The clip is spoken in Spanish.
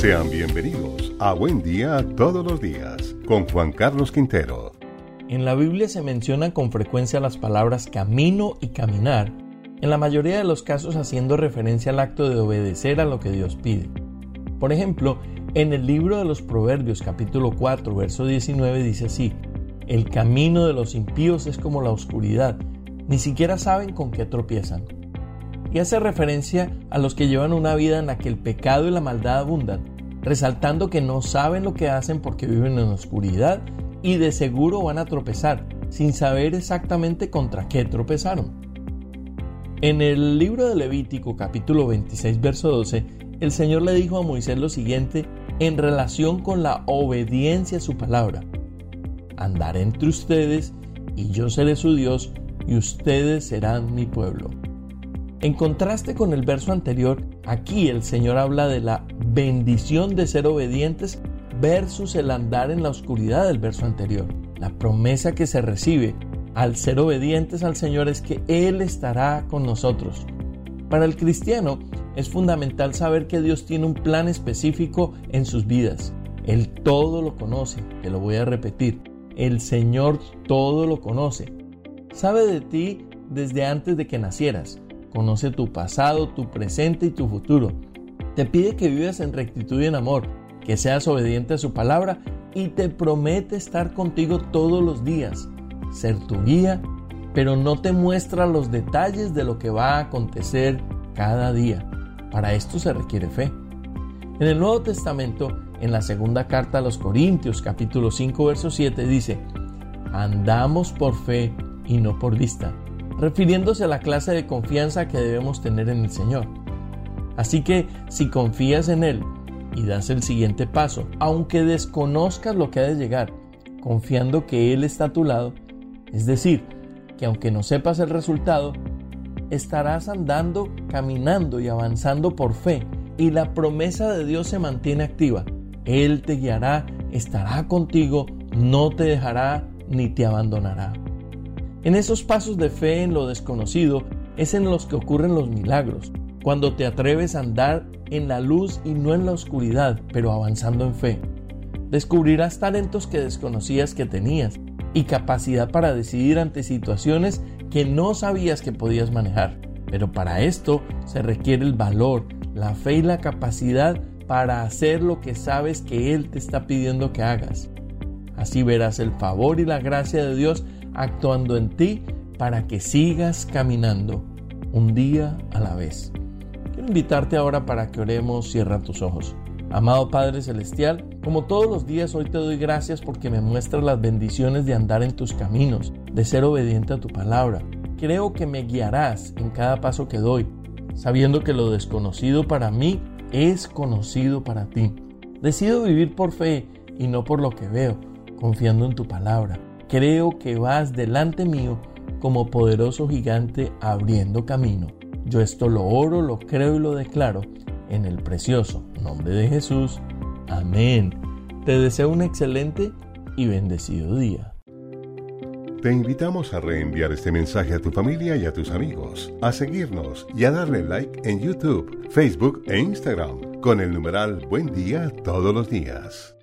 Sean bienvenidos a Buen Día Todos los Días con Juan Carlos Quintero. En la Biblia se mencionan con frecuencia las palabras camino y caminar, en la mayoría de los casos haciendo referencia al acto de obedecer a lo que Dios pide. Por ejemplo, en el libro de los Proverbios capítulo 4 verso 19 dice así, el camino de los impíos es como la oscuridad, ni siquiera saben con qué tropiezan. Y hace referencia a los que llevan una vida en la que el pecado y la maldad abundan, resaltando que no saben lo que hacen porque viven en oscuridad y de seguro van a tropezar, sin saber exactamente contra qué tropezaron. En el libro de Levítico capítulo 26 verso 12, el Señor le dijo a Moisés lo siguiente en relación con la obediencia a su palabra. Andaré entre ustedes y yo seré su Dios y ustedes serán mi pueblo. En contraste con el verso anterior, aquí el Señor habla de la bendición de ser obedientes versus el andar en la oscuridad del verso anterior. La promesa que se recibe al ser obedientes al Señor es que Él estará con nosotros. Para el cristiano es fundamental saber que Dios tiene un plan específico en sus vidas. Él todo lo conoce, te lo voy a repetir. El Señor todo lo conoce. Sabe de ti desde antes de que nacieras. Conoce tu pasado, tu presente y tu futuro. Te pide que vivas en rectitud y en amor, que seas obediente a su palabra y te promete estar contigo todos los días, ser tu guía, pero no te muestra los detalles de lo que va a acontecer cada día. Para esto se requiere fe. En el Nuevo Testamento, en la segunda carta a los Corintios, capítulo 5, verso 7, dice, andamos por fe y no por vista, refiriéndose a la clase de confianza que debemos tener en el Señor. Así que si confías en Él y das el siguiente paso, aunque desconozcas lo que ha de llegar, confiando que Él está a tu lado, es decir, que aunque no sepas el resultado, estarás andando, caminando y avanzando por fe y la promesa de Dios se mantiene activa. Él te guiará, estará contigo, no te dejará ni te abandonará. En esos pasos de fe en lo desconocido es en los que ocurren los milagros, cuando te atreves a andar en la luz y no en la oscuridad, pero avanzando en fe. Descubrirás talentos que desconocías que tenías y capacidad para decidir ante situaciones que no sabías que podías manejar. Pero para esto se requiere el valor, la fe y la capacidad para hacer lo que sabes que Él te está pidiendo que hagas. Así verás el favor y la gracia de Dios actuando en ti para que sigas caminando un día a la vez. Quiero invitarte ahora para que oremos, cierra tus ojos. Amado Padre Celestial, como todos los días hoy te doy gracias porque me muestras las bendiciones de andar en tus caminos, de ser obediente a tu palabra. Creo que me guiarás en cada paso que doy, sabiendo que lo desconocido para mí es conocido para ti. Decido vivir por fe y no por lo que veo, confiando en tu palabra. Creo que vas delante mío como poderoso gigante abriendo camino. Yo esto lo oro, lo creo y lo declaro en el precioso nombre de Jesús. Amén. Te deseo un excelente y bendecido día. Te invitamos a reenviar este mensaje a tu familia y a tus amigos, a seguirnos y a darle like en YouTube, Facebook e Instagram con el numeral Buen Día todos los días.